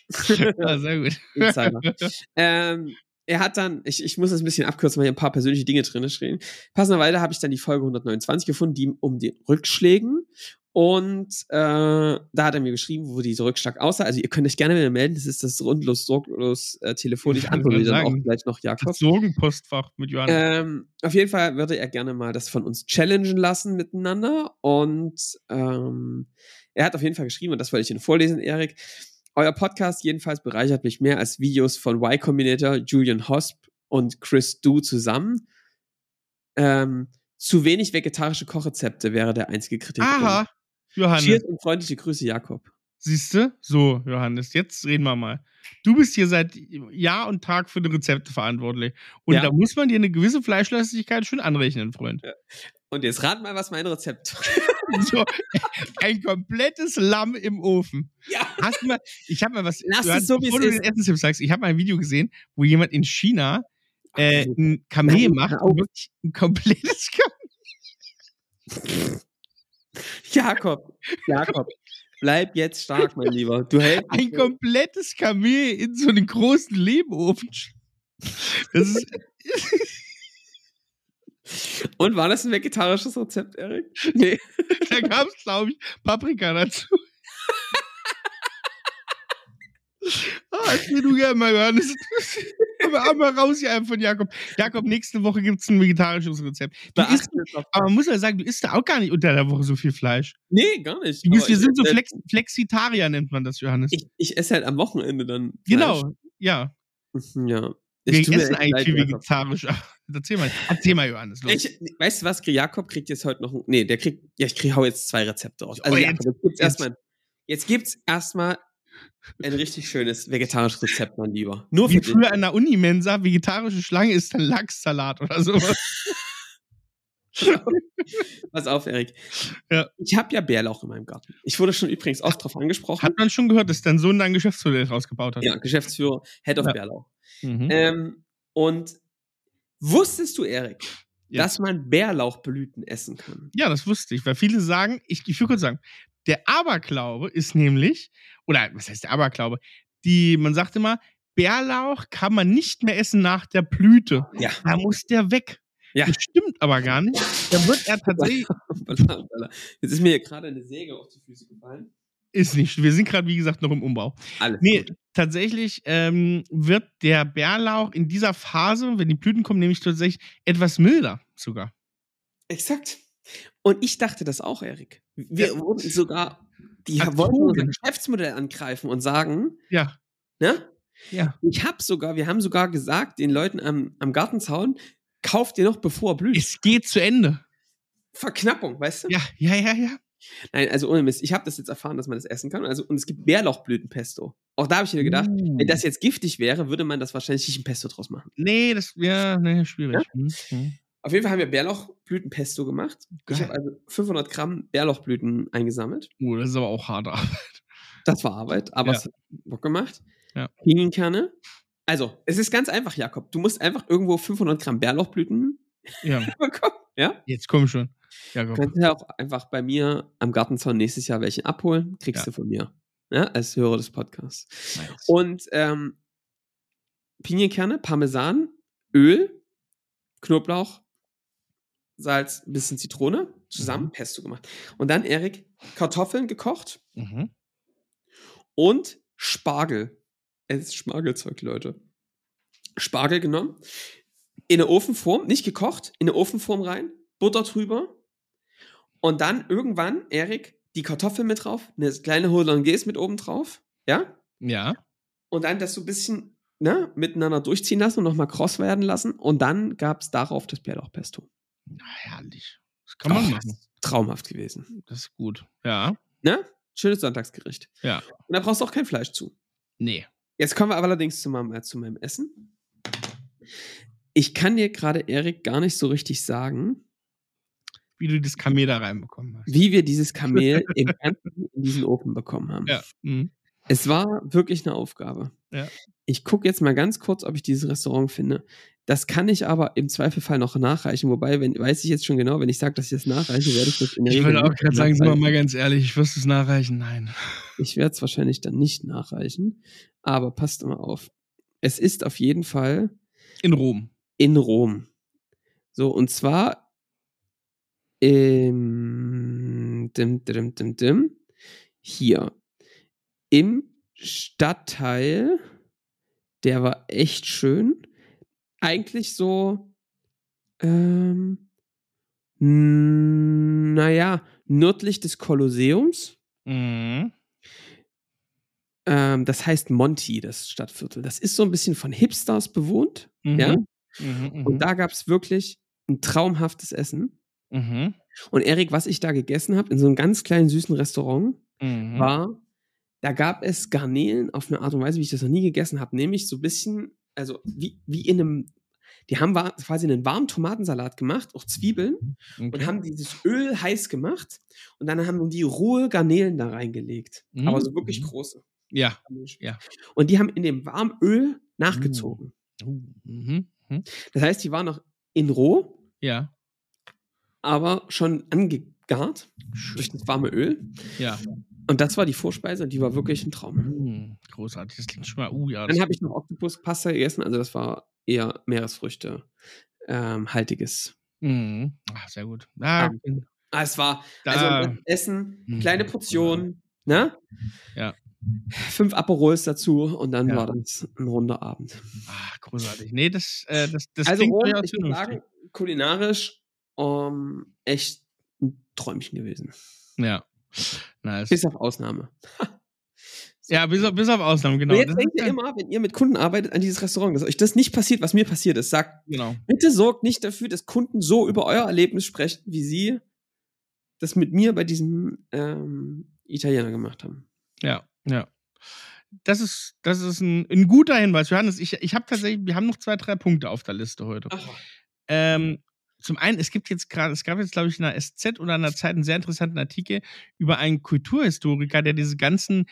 Ja, sehr gut. Ähm, er hat dann, ich, ich muss das ein bisschen abkürzen, weil hier ein paar persönliche Dinge drin stehen. Passenderweise habe ich dann die Folge 129 gefunden, die um den Rückschlägen. Und äh, da hat er mir geschrieben, wo dieser Rückschlag aussah. Also ihr könnt euch gerne wieder melden. Das ist das rundlos, sorglos äh, Telefon. Ich antworte dann auch gleich noch, Jakob. Das Sorgenpostfach mit Johannes. Ähm, auf jeden Fall würde er gerne mal das von uns challengen lassen miteinander. Und ähm, er hat auf jeden Fall geschrieben, und das wollte ich Ihnen vorlesen, Erik. Euer Podcast jedenfalls bereichert mich mehr als Videos von Y Combinator, Julian Hosp und Chris Du zusammen. Ähm, zu wenig vegetarische Kochrezepte wäre der einzige Kritikpunkt. Aha, Johannes. Cheers und freundliche Grüße, Jakob. Siehst du? So, Johannes, jetzt reden wir mal. Du bist hier seit Jahr und Tag für die Rezepte verantwortlich. Und Ja. da muss man dir eine gewisse Fleischlastigkeit schon anrechnen, Freund. Und jetzt rat mal, was mein Rezept So, ein komplettes Lamm im Ofen. Ja. Hast du mal, ich habe mal was, Lass es so, wie es du ist. Essenstipp sagst, ich habe mal ein Video gesehen, wo jemand in China äh, ein Kamel Nein, macht und wirklich ein komplettes Jakob, Jakob, bleib jetzt stark, mein Lieber. Du hältst ein komplettes Kamel in so einen großen Lehmofen. Das ist, Und war das ein vegetarisches Rezept, Erik? Nee. da gab es, glaube ich, Paprika dazu. Ah, erzähl du gerne mal, Johannes. Aber einmal raus hier einfach von Jakob. Jakob, nächste Woche gibt es ein vegetarisches Rezept. Isst, aber man muss ja sagen, du isst da auch gar nicht unter der Woche so viel Fleisch. Nee, gar nicht. Bist, Aber wir ich sind so esse- Flex Flexitarier, nennt man das, Johannes. Ich, ich esse halt am Wochenende dann. genau, ja. Fleisch. Ja. Wir Ich mir essen eigentlich viel vegetarisch. Erzähl mal, erzähl mal, Johannes. Los. Ich, weißt du was, Jakob kriegt jetzt heute noch, ein- nee, der kriegt, ja, ich krieg, hau jetzt zwei Rezepte raus. Also Oh, Jakob, jetzt- jetzt gibt's jetzt. erstmal, jetzt gibt's erstmal ein richtig schönes vegetarisches Rezept, mein Lieber. Nur Wie dich. früher an der Unimensa, vegetarische Schlange ist dann Lachssalat oder sowas. Pass auf, Erik. Ja. Ich habe ja Bärlauch in meinem Garten. Ich wurde schon übrigens auch drauf angesprochen. Hat man schon gehört, dass dein Sohn da ein Geschäftsmodell rausgebaut hat. ja, Geschäftsführer, Head of Ja. Bärlauch. Mhm. Ähm, und wusstest du, Erik, Ja. dass man Bärlauchblüten essen kann? Ja, das wusste ich, weil viele sagen, ich, ich will kurz sagen, der Aberglaube ist nämlich, oder was heißt der Aberglaube? Die, man sagt immer, Bärlauch kann man nicht mehr essen nach der Blüte. Ja. Da muss der weg. Ja. Das stimmt aber gar nicht. Da wird er tatsächlich, Jetzt ist mir hier gerade eine Säge auf die Füße gefallen. Ist nicht. Wir sind gerade, wie gesagt, noch im Umbau. Alles Nee, gut. tatsächlich ähm, wird der Bärlauch in dieser Phase, wenn die Blüten kommen, nämlich tatsächlich etwas milder sogar. Exakt. Und ich dachte das auch, Erik. Wir Ja. wurden sogar die wollten unser Geschäftsmodell angreifen und sagen, Ja. ne? Ja. Ich habe sogar, wir haben sogar gesagt den Leuten am, am Gartenzaun, kauft ihr noch bevor er blüht. Es geht zu Ende. Verknappung, weißt du? Ja, ja, ja, ja. Nein, also ohne Mist. Ich habe das jetzt erfahren, dass man das essen kann. Also, und es gibt Bärlauchblütenpesto. Auch da habe ich mir gedacht, Uh. wenn das jetzt giftig wäre, würde man das wahrscheinlich nicht ein Pesto draus machen. Nee, das wäre nee, schwierig. Hm, hm. Auf jeden Fall haben wir Bärlauchblütenpesto gemacht. Ich Geil. habe also 500 Gramm Bärlauchblüten eingesammelt. Oh, das ist aber auch harte Arbeit. Das war Arbeit, aber Ja. es hat Bock gemacht. Ja. Pinienkerne. Also, es ist ganz einfach, Jakob. Du musst einfach irgendwo 500 Gramm Bärlauchblüten Ja, bekommen. Ja? jetzt komm schon. Ja, Du komm. kannst ja auch einfach bei mir am Gartenzaun nächstes Jahr welche abholen. Kriegst Ja. du von mir. Ja, als Hörer des Podcasts. Nice. Und ähm, Pinienkerne, Parmesan, Öl, Knoblauch, Salz, ein bisschen Zitrone zusammen, Mhm. Pesto gemacht. Und dann, Erik, Kartoffeln gekocht Mhm. und Spargel. Es ist Spargelzeug, Leute. Spargel genommen, in eine Ofenform, nicht gekocht, in eine Ofenform rein, Butter drüber und dann irgendwann, Erik, die Kartoffeln mit drauf, eine kleine Hollandaise mit oben drauf, ja? Ja. Und dann das so ein bisschen ne, miteinander durchziehen lassen und nochmal kross werden lassen und dann gab es darauf das Bärlauchpesto. Ah, herrlich. Das kann man Oh, machen. Traumhaft gewesen. Das ist gut. Ja. Ne? Schönes Sonntagsgericht. Ja. Und da brauchst du auch kein Fleisch zu. Nee. Jetzt kommen wir aber allerdings zu meinem, äh, zu meinem Essen. Ich kann dir gerade, Erik, gar nicht so richtig sagen, Wie du das Kamel da reinbekommen hast. wie wir dieses Kamel Ganzen in diesen Ofen bekommen haben. Ja. Mhm. Es war wirklich eine Aufgabe. Ja. Ich gucke jetzt mal ganz kurz, ob ich dieses Restaurant finde. Das kann ich aber im Zweifelfall noch nachreichen. Wobei, wenn, weiß ich jetzt schon genau, wenn ich sage, dass ich das nachreiche, werde ich das in der Ich würde auch gerade sagen, sind wir mal ganz ehrlich, ich wirst es nachreichen. Nein. Ich werde es wahrscheinlich dann nicht nachreichen. Aber passt immer auf. Es ist auf jeden Fall In Rom. in Rom. So, und zwar im dim, dim, dim, dim, hier im Stadtteil, der war echt schön. Eigentlich so, ähm, naja, nördlich des Kolosseums. Mhm. Ähm, das heißt Monti, das Stadtviertel. Das ist so ein bisschen von Hipsters bewohnt. Mhm. Ja? Mhm. Mhm. Und da gab es wirklich ein traumhaftes Essen. Mhm. Und Erik, was ich da gegessen habe, in so einem ganz kleinen süßen Restaurant, Mhm. war, da gab es Garnelen auf eine Art und Weise, wie ich das noch nie gegessen habe. Nämlich so ein bisschen, also wie, wie in einem, die haben quasi einen warmen Tomatensalat gemacht, auch Zwiebeln, und Okay. haben dieses Öl heiß gemacht und dann haben die rohe Garnelen da reingelegt. Mhm. Aber so wirklich große. Ja. Ja. Und die haben in dem warmen Öl nachgezogen. Uh, Mhm. Mhm. Das heißt, die waren noch in roh, Ja. Aber schon angegart durch das warme Öl. Ja. Und das war die Vorspeise und die war wirklich ein Traum. Mhm. Großartig. Das klingt schon mal. Uh, ja. Dann habe ich noch Oktopus-Pasta gegessen, also das war eher Meeresfrüchte ähm, haltiges. Mhm. Ach, sehr gut. Ah, Ah, es war also Essen, Mhm. kleine Portionen, ne? Ja. Fünf Aperols dazu und dann Ja. war das ein runder Abend. ah, großartig. Nee, das, äh, das, das also klingt durchaus ich sagen, kulinarisch ähm, echt ein Träumchen gewesen. Ja. Nice. Bis auf Ausnahme. Ja, bis auf, bis auf Ausnahmen, genau. und jetzt Das denkt ihr immer, wenn ihr mit Kunden arbeitet, an dieses Restaurant, dass euch das nicht passiert, was mir passiert ist. Sagt, Genau. bitte sorgt nicht dafür, dass Kunden so über euer Erlebnis sprechen, wie sie das mit mir bei diesem ähm, Italiener gemacht haben. Ja, ja. Das ist, das ist ein, ein guter Hinweis, Johannes. Ich, ich habe tatsächlich, wir haben noch zwei, drei Punkte auf der Liste heute. Ähm, zum einen, es gibt jetzt gerade, es gab jetzt, glaube ich, in der SZ oder in der Zeit einen sehr interessanten Artikel über einen Kulturhistoriker, der diese ganzen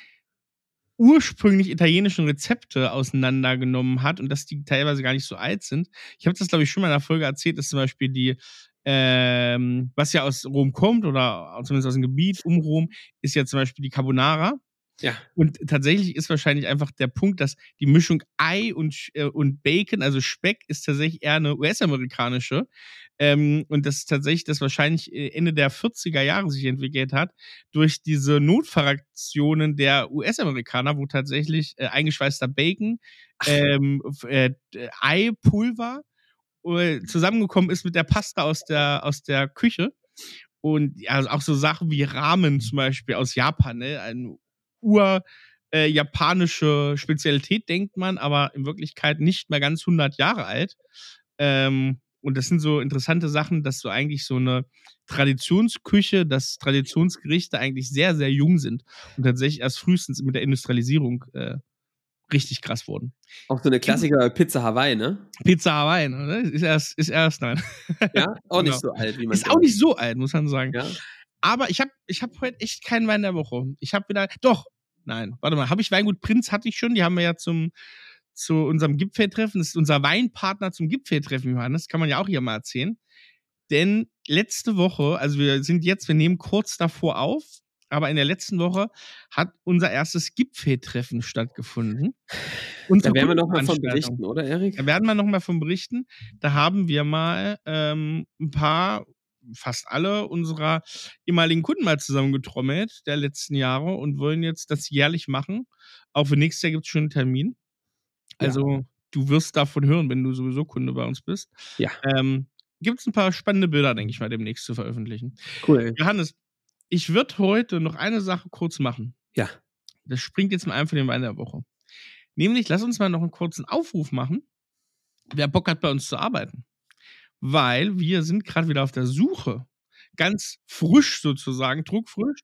ursprünglich italienischen Rezepte auseinandergenommen hat und dass die teilweise gar nicht so alt sind. Ich habe das, glaube ich, schon mal in der Folge erzählt, dass zum Beispiel die, ähm, was ja aus Rom kommt oder zumindest aus dem Gebiet um Rom, ist ja zum Beispiel die Carbonara. Ja. Und tatsächlich ist wahrscheinlich einfach der Punkt, dass die Mischung Ei und, äh, und Bacon, also Speck, ist tatsächlich eher eine US-amerikanische. Ähm, und das ist tatsächlich das wahrscheinlich äh, Ende der 40er Jahre sich entwickelt hat, durch diese Notfraktionen der US-Amerikaner, wo tatsächlich äh, eingeschweißter Bacon, ähm, äh, Eipulver äh, zusammengekommen ist mit der Pasta aus der, aus der Küche. und ja, auch so Sachen wie Ramen zum Beispiel aus Japan, ne? Ein ur äh, japanische Spezialität, denkt man, aber in Wirklichkeit nicht mehr ganz 100 Jahre alt. Ähm, und das sind so interessante Sachen, dass so eigentlich so eine Traditionsküche, dass Traditionsgerichte eigentlich sehr, sehr jung sind und tatsächlich erst frühestens mit der Industrialisierung äh, richtig krass wurden. Auch so eine Klassiker Pizza Hawaii, ne? Pizza Hawaii, ne? Ist erst, ist erst, nein. Ja, auch genau. nicht so alt, wie man Ist denkt. auch nicht so alt, muss man sagen. Ja. Aber ich habe ich hab heute echt keinen Wein der Woche. Ich habe wieder, doch, nein, warte mal, habe ich Weingut Prinz, hatte ich schon, die haben wir ja zum, zu unserem Gipfeltreffen. Das ist unser Weinpartner zum Gipfeltreffen, Johannes. Kann man ja auch hier mal erzählen. Denn letzte Woche, also wir sind jetzt, wir nehmen kurz davor auf, aber in der letzten Woche hat unser erstes Gipfeltreffen stattgefunden. Unsere da werden wir noch mal von berichten, oder Erik? Da werden wir noch mal von berichten. Da haben wir mal ähm, ein paar, fast alle unserer ehemaligen Kunden mal zusammengetrommelt der letzten Jahre und wollen jetzt das jährlich machen. Auch für nächstes Jahr gibt es schon einen Termin. Also ja. du wirst davon hören, wenn du sowieso Kunde bei uns bist. Ja. Ähm, Gibt es ein paar spannende Bilder, denke ich mal, demnächst zu veröffentlichen. Cool. Johannes, ich würde heute noch eine Sache kurz machen. Ja. Das springt jetzt mal ein von den Wein der Woche. Nämlich, lass uns mal noch einen kurzen Aufruf machen, wer Bock hat, bei uns zu arbeiten. Weil wir sind gerade wieder auf der Suche ganz frisch sozusagen, druckfrisch,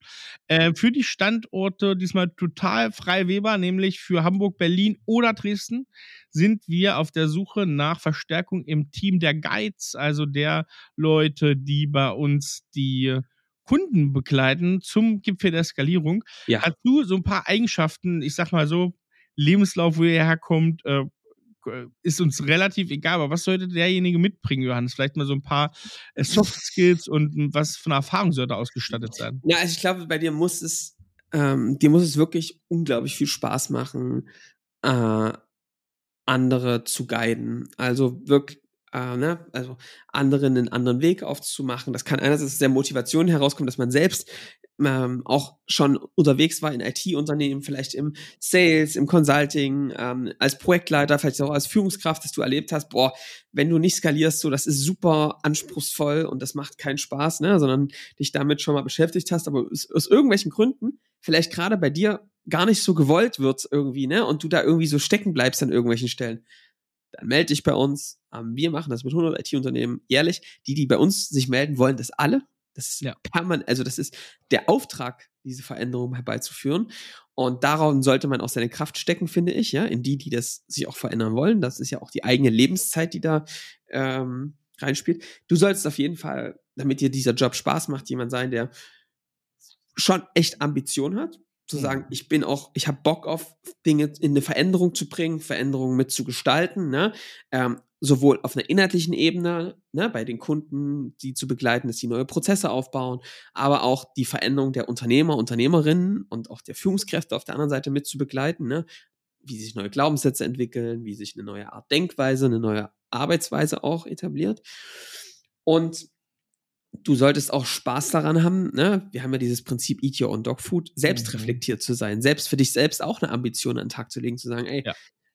äh, für die Standorte, diesmal total frei Weber, nämlich für Hamburg, Berlin oder Dresden, sind wir auf der Suche nach Verstärkung im Team der Guides, also der Leute, die bei uns die Kunden begleiten zum Gipfel der Skalierung. Ja. Hast du so ein paar Eigenschaften, ich sag mal so, Lebenslauf, wo ihr herkommt, äh, ist uns relativ egal, aber was sollte derjenige mitbringen, Johannes? Vielleicht mal so ein paar äh, Soft Skills und was von Erfahrung sollte ausgestattet sein? Ja, also ich glaube, bei dir muss es, ähm, dir muss es wirklich unglaublich viel Spaß machen, äh, andere zu guiden. Also wirklich, äh, ne, also anderen einen anderen Weg aufzumachen. Das kann einerseits aus der Motivation herauskommen, dass man selbst ähm, auch schon unterwegs war in IT-Unternehmen, vielleicht im Sales, im Consulting, ähm, als Projektleiter, vielleicht auch als Führungskraft, dass du erlebt hast, boah, wenn du nicht skalierst, so, das ist super anspruchsvoll und das macht keinen Spaß, ne, sondern dich damit schon mal beschäftigt hast, aber aus, aus irgendwelchen Gründen, vielleicht gerade bei dir gar nicht so gewollt wird irgendwie, ne, und du da irgendwie so stecken bleibst an irgendwelchen Stellen dann melde dich bei uns. Ähm, wir machen das mit 100 IT-Unternehmen jährlich. Die, die bei uns sich melden, wollen das alle. Das ist ja. permanent, also das ist der Auftrag, diese Veränderung herbeizuführen. Und daran sollte man auch seine Kraft stecken, finde ich, ja, in die, die das sich auch verändern wollen. Das ist ja auch die eigene Lebenszeit, die da ähm, reinspielt. Du sollst auf jeden Fall, damit dir dieser Job Spaß macht, jemand sein, der schon echt Ambition hat, zu sagen, mhm. ich bin auch, ich habe Bock auf Dinge in eine Veränderung zu bringen, Veränderungen mit zu gestalten, ne? Ähm, sowohl auf einer inhaltlichen Ebene, ne, bei den Kunden, die zu begleiten, dass sie neue Prozesse aufbauen, aber auch die Veränderung der Unternehmer, Unternehmerinnen und auch der Führungskräfte auf der anderen Seite mit zu begleiten, ne? wie sich neue Glaubenssätze entwickeln, wie sich eine neue Art Denkweise, eine neue Arbeitsweise auch etabliert. Und du solltest auch Spaß daran haben, ne? Wir haben ja dieses Prinzip Eat Your Own Dog Food, selbst mhm. reflektiert zu sein, selbst für dich selbst auch eine Ambition an den Tag zu legen, zu sagen, ey, ja.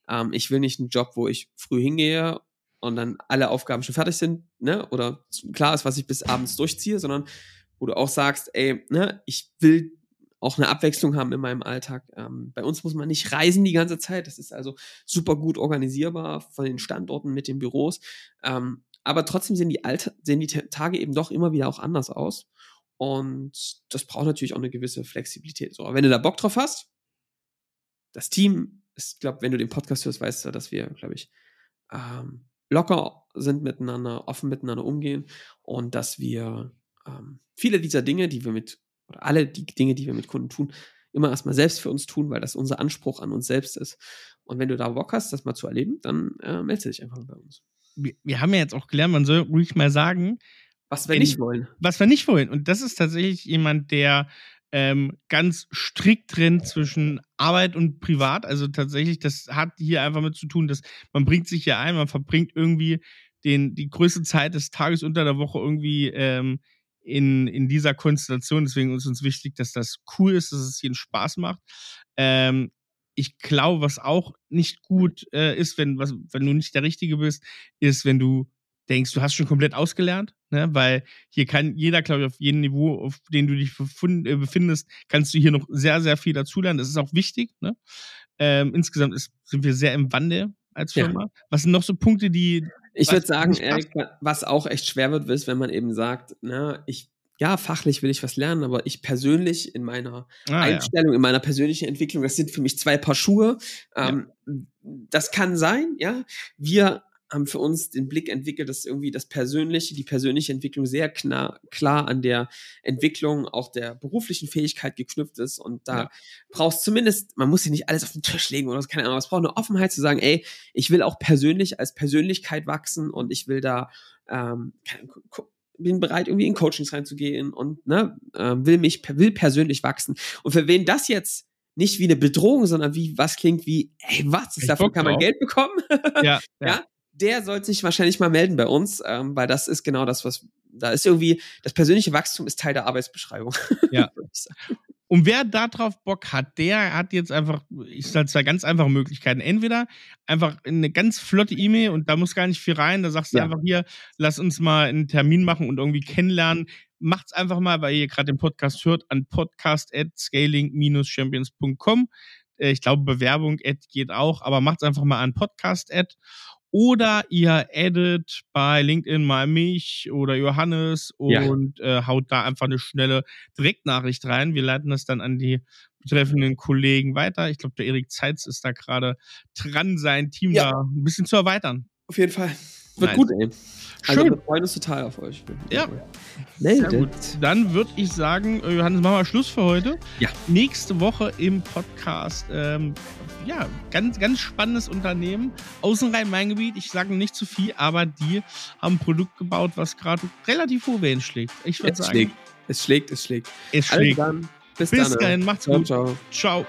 ähm, ich will nicht einen Job, wo ich früh hingehe und dann alle Aufgaben schon fertig sind, ne? Oder klar ist, was ich bis abends durchziehe, sondern wo du auch sagst, ey, ne, ich will auch eine Abwechslung haben in meinem Alltag. Ähm, bei uns muss man nicht reisen die ganze Zeit. Das ist also super gut organisierbar von den Standorten mit den Büros. Ähm, aber trotzdem sehen die, Alter, sehen die Tage eben doch immer wieder auch anders aus. Und das braucht natürlich auch eine gewisse Flexibilität. So, aber wenn du da Bock drauf hast, das Team, ich glaube, wenn du den Podcast hörst, weißt du, dass wir, glaube ich, ähm, locker sind miteinander, offen miteinander umgehen und dass wir ähm, viele dieser Dinge, die wir mit, oder alle die Dinge, die wir mit Kunden tun, immer erstmal selbst für uns tun, weil das unser Anspruch an uns selbst ist. Und wenn du da Bock hast, das mal zu erleben, dann äh, melde dich einfach bei uns wir, wir haben ja jetzt auch gelernt, man soll ruhig mal sagen, was wir nicht wollen. Was wir nicht wollen. Und das ist tatsächlich jemand, der ähm, ganz strikt trennt zwischen Arbeit und Privat. Also tatsächlich, das hat hier einfach mit zu tun, dass man bringt sich hier ein, man verbringt irgendwie den, die größte Zeit des Tages unter der Woche irgendwie ähm, in, in dieser Konstellation. Deswegen ist uns wichtig, dass das cool ist, dass es hier einen Spaß macht. Ähm, ich glaube, was auch nicht gut äh, ist, wenn, was, wenn du nicht der Richtige bist, ist, wenn du denkst, du hast schon komplett ausgelernt. Ne? Weil hier kann jeder, glaube ich, auf jedem Niveau, auf dem du dich äh, befindest, kannst du hier noch sehr, sehr viel dazulernen. Das ist auch wichtig. Ne? Ähm, insgesamt ist, sind wir sehr im Wandel als Firma. Ja. Was sind noch so Punkte, die. Ich würde sagen, Erik, was auch echt schwer wird, ist, wenn man eben sagt, na, ich ja, fachlich will ich was lernen, aber ich persönlich in meiner ah, Einstellung, ja. in meiner persönlichen Entwicklung, das sind für mich zwei Paar Schuhe. Ähm, ja. Das kann sein, ja. Wir haben für uns den Blick entwickelt, dass irgendwie das Persönliche, die persönliche Entwicklung sehr klar, klar an der Entwicklung auch der beruflichen Fähigkeit geknüpft ist. Und da ja. brauchst zumindest, man muss sich nicht alles auf den Tisch legen oder so, keine Ahnung, es braucht eine Offenheit zu sagen, ey, ich will auch persönlich als Persönlichkeit wachsen und ich will da ähm, bin bereit, irgendwie in Coachings reinzugehen und ne, äh, will mich, will persönlich wachsen. Und für wen das jetzt nicht wie eine Bedrohung, sondern wie was klingt wie, ey, was, ist dafür kann man Geld bekommen? Ja, ja. ja, der sollte sich wahrscheinlich mal melden bei uns, ähm, weil das ist genau das, was da ist irgendwie, das persönliche Wachstum ist Teil der Arbeitsbeschreibung. Ja. Und wer darauf Bock hat, der hat jetzt einfach, ich sage zwei ganz einfache Möglichkeiten. Entweder einfach eine ganz flotte E-Mail und da muss gar nicht viel rein. Da sagst du ja. einfach hier, lass uns mal einen Termin machen und irgendwie kennenlernen. Macht's einfach mal, weil ihr gerade den Podcast hört, an podcast at scaling-champions.com. Äh, ich glaube, Bewerbung geht auch, aber macht's einfach mal an podcast Ad oder ihr addet bei LinkedIn mal mich oder Johannes und ja. äh, haut da einfach eine schnelle Direktnachricht rein. Wir leiten das dann an die betreffenden Kollegen weiter. Ich glaube, der Erik Zeitz ist da gerade dran, sein Team ja. da ein bisschen zu erweitern. Auf jeden Fall. Wird nice. gut, ey. Also Schön. wir freuen uns total auf euch. Ja. Sehr gut. Dann würde ich sagen, äh, Johannes, machen wir Schluss für heute. Ja. Nächste Woche im Podcast, ähm, ja, ganz, ganz spannendes Unternehmen. Außenrhein-Main-Gebiet, ich sage nicht zu viel, aber die haben ein Produkt gebaut, was gerade relativ hoch Wellen schlägt. Ich würde sagen. Schlägt. Es schlägt, es schlägt. Es schlägt. Also dann, bis, bis dann. Bis dahin, macht's ciao, gut. Ciao. ciao.